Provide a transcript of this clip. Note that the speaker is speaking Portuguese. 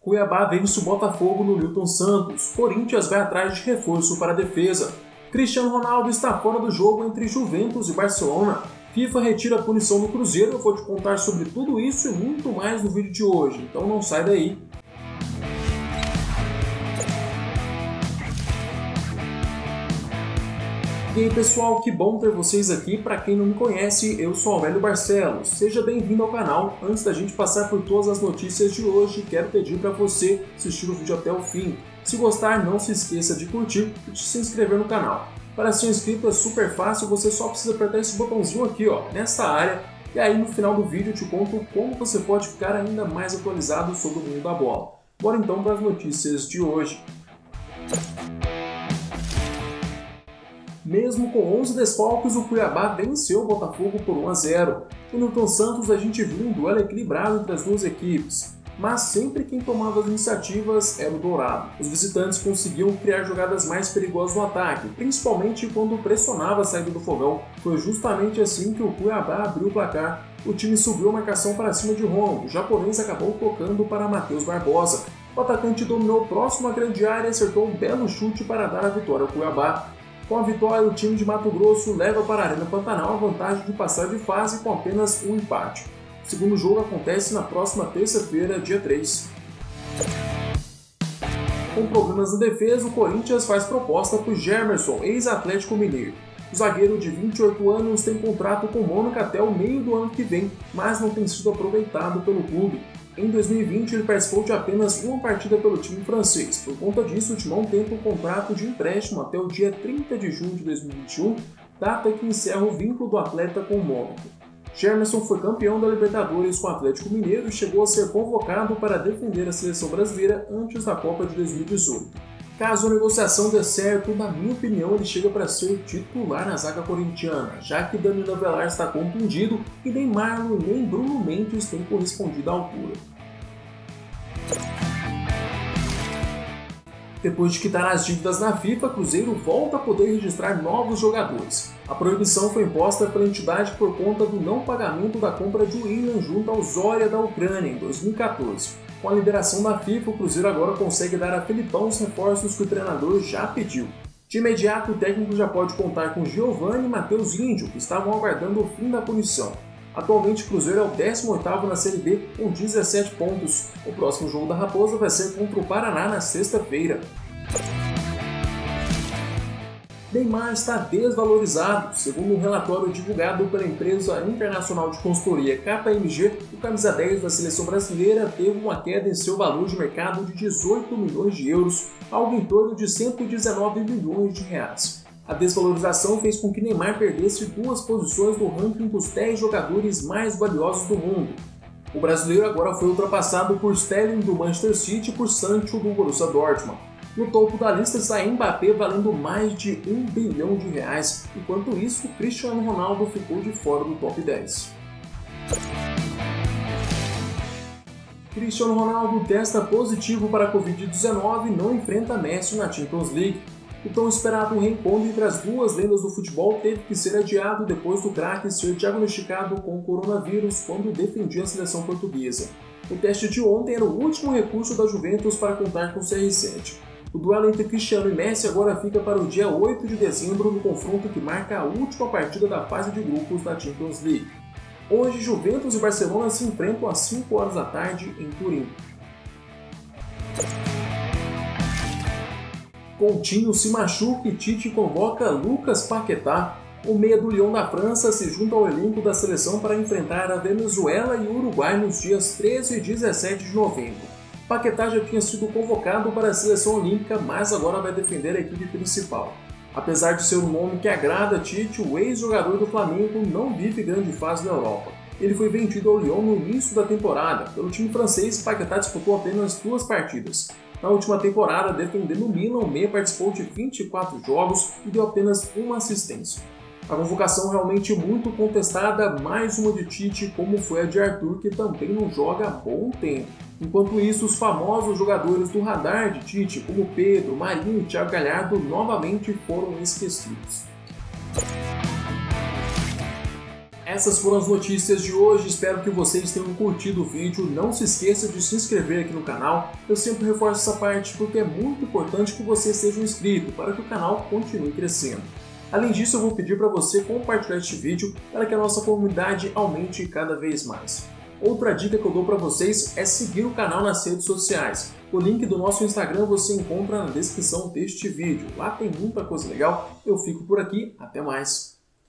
Cuiabá vence o Botafogo no Newton Santos. Corinthians vai atrás de reforço para a defesa. Cristiano Ronaldo está fora do jogo entre Juventus e Barcelona. FIFA retira a punição do Cruzeiro. Eu vou te contar sobre tudo isso e muito mais no vídeo de hoje, então não sai daí. E aí pessoal, que bom ter vocês aqui. Para quem não me conhece, eu sou Aurélio Barcelos. Seja bem-vindo ao canal. Antes da gente passar por todas as notícias de hoje, quero pedir para você assistir o vídeo até o fim. Se gostar, não se esqueça de curtir e de se inscrever no canal. Para ser inscrito é super fácil, você só precisa apertar esse botãozinho aqui, ó, nessa área, e aí no final do vídeo eu te conto como você pode ficar ainda mais atualizado sobre o mundo da bola. Bora então para as notícias de hoje. Mesmo com 11 desfalques, o Cuiabá venceu o Botafogo por 1 a 0. No Newton Santos, a gente viu um duelo equilibrado entre as duas equipes, mas sempre quem tomava as iniciativas era o Dourado. Os visitantes conseguiam criar jogadas mais perigosas no ataque, principalmente quando pressionava a saída do fogão. Foi justamente assim que o Cuiabá abriu o placar. O time subiu a marcação para cima de Ron, o japonês acabou tocando para Matheus Barbosa. O atacante dominou próximo à grande área e acertou um belo chute para dar a vitória ao Cuiabá. Com a vitória, o time de Mato Grosso leva para a Arena Pantanal a vantagem de passar de fase com apenas um empate. O segundo jogo acontece na próxima terça-feira, dia 3. Com problemas na defesa, o Corinthians faz proposta por Gemerson, ex-Atlético Mineiro. O zagueiro de 28 anos tem contrato com o Mônaco até o meio do ano que vem, mas não tem sido aproveitado pelo clube. Em 2020, ele participou de apenas uma partida pelo time francês. Por conta disso, o Timão tenta um contrato de empréstimo até o dia 30 de junho de 2021, data que encerra o vínculo do atleta com o Mônaco. Germerson foi campeão da Libertadores com o Atlético Mineiro e chegou a ser convocado para defender a seleção brasileira antes da Copa de 2018. Caso a negociação dê certo, na minha opinião, ele chega para ser titular na zaga corintiana, já que Danilo Avelar está contundido e nem Marlon nem Bruno Mendes têm correspondido à altura. Depois de quitar as dívidas na FIFA, Cruzeiro volta a poder registrar novos jogadores. A proibição foi imposta pela entidade por conta do não pagamento da compra de William junto ao Zorya da Ucrânia em 2014. Com a liberação da FIFA, o Cruzeiro agora consegue dar a Felipão os reforços que o treinador já pediu. De imediato, o técnico já pode contar com Giovanni e Matheus Índio, que estavam aguardando o fim da punição. Atualmente, o Cruzeiro é o 18º na Série B com 17 pontos. O próximo jogo da Raposa vai ser contra o Paraná na sexta-feira. Neymar está desvalorizado. Segundo um relatório divulgado pela empresa internacional de consultoria KPMG, o camisa 10 da seleção brasileira teve uma queda em seu valor de mercado de 18 milhões de euros, algo em torno de 119 milhões de reais. A desvalorização fez com que Neymar perdesse duas posições no ranking dos 10 jogadores mais valiosos do mundo. O brasileiro agora foi ultrapassado por Sterling do Manchester City e por Sancho do Borussia Dortmund. No topo da lista está Mbappé valendo mais de 1 bilhão de reais, enquanto isso Cristiano Ronaldo ficou de fora do top 10. Cristiano Ronaldo testa positivo para a Covid-19 e não enfrenta Messi na Champions League. O tão esperado reencontro entre as duas lendas do futebol teve que ser adiado depois do craque ser diagnosticado com coronavírus quando defendia a seleção portuguesa. O teste de ontem era o último recurso da Juventus para contar com o CR7. O duelo entre Cristiano e Messi agora fica para o dia 8 de dezembro no confronto que marca a última partida da fase de grupos da Champions League. Hoje, Juventus e Barcelona se enfrentam às 5 horas da tarde em Turim. Coutinho se machuca e Tite convoca Lucas Paquetá. O meia do Lyon da França se junta ao elenco da seleção para enfrentar a Venezuela e o Uruguai nos dias 13 e 17 de novembro. Paquetá já tinha sido convocado para a seleção olímpica, mas agora vai defender a equipe principal. Apesar de ser um nome que agrada Tite, o ex-jogador do Flamengo não vive grande fase na Europa. Ele foi vendido ao Lyon no início da temporada. Pelo time francês, Paquetá disputou apenas duas partidas. Na última temporada, defendendo o Milan, o Meia participou de 24 jogos e deu apenas uma assistência. A convocação realmente muito contestada, mais uma de Tite, como foi a de Arthur, que também não joga há bom tempo. Enquanto isso, os famosos jogadores do radar de Tite, como Pedro, Marinho e Thiago Galhardo, novamente foram esquecidos. Essas foram as notícias de hoje, espero que vocês tenham curtido o vídeo. Não se esqueça de se inscrever aqui no canal, eu sempre reforço essa parte porque é muito importante que você seja inscrito para que o canal continue crescendo. Além disso, eu vou pedir para você compartilhar este vídeo para que a nossa comunidade aumente cada vez mais. Outra dica que eu dou para vocês é seguir o canal nas redes sociais. O link do nosso Instagram você encontra na descrição deste vídeo. Lá tem muita coisa legal. Eu fico por aqui, até mais.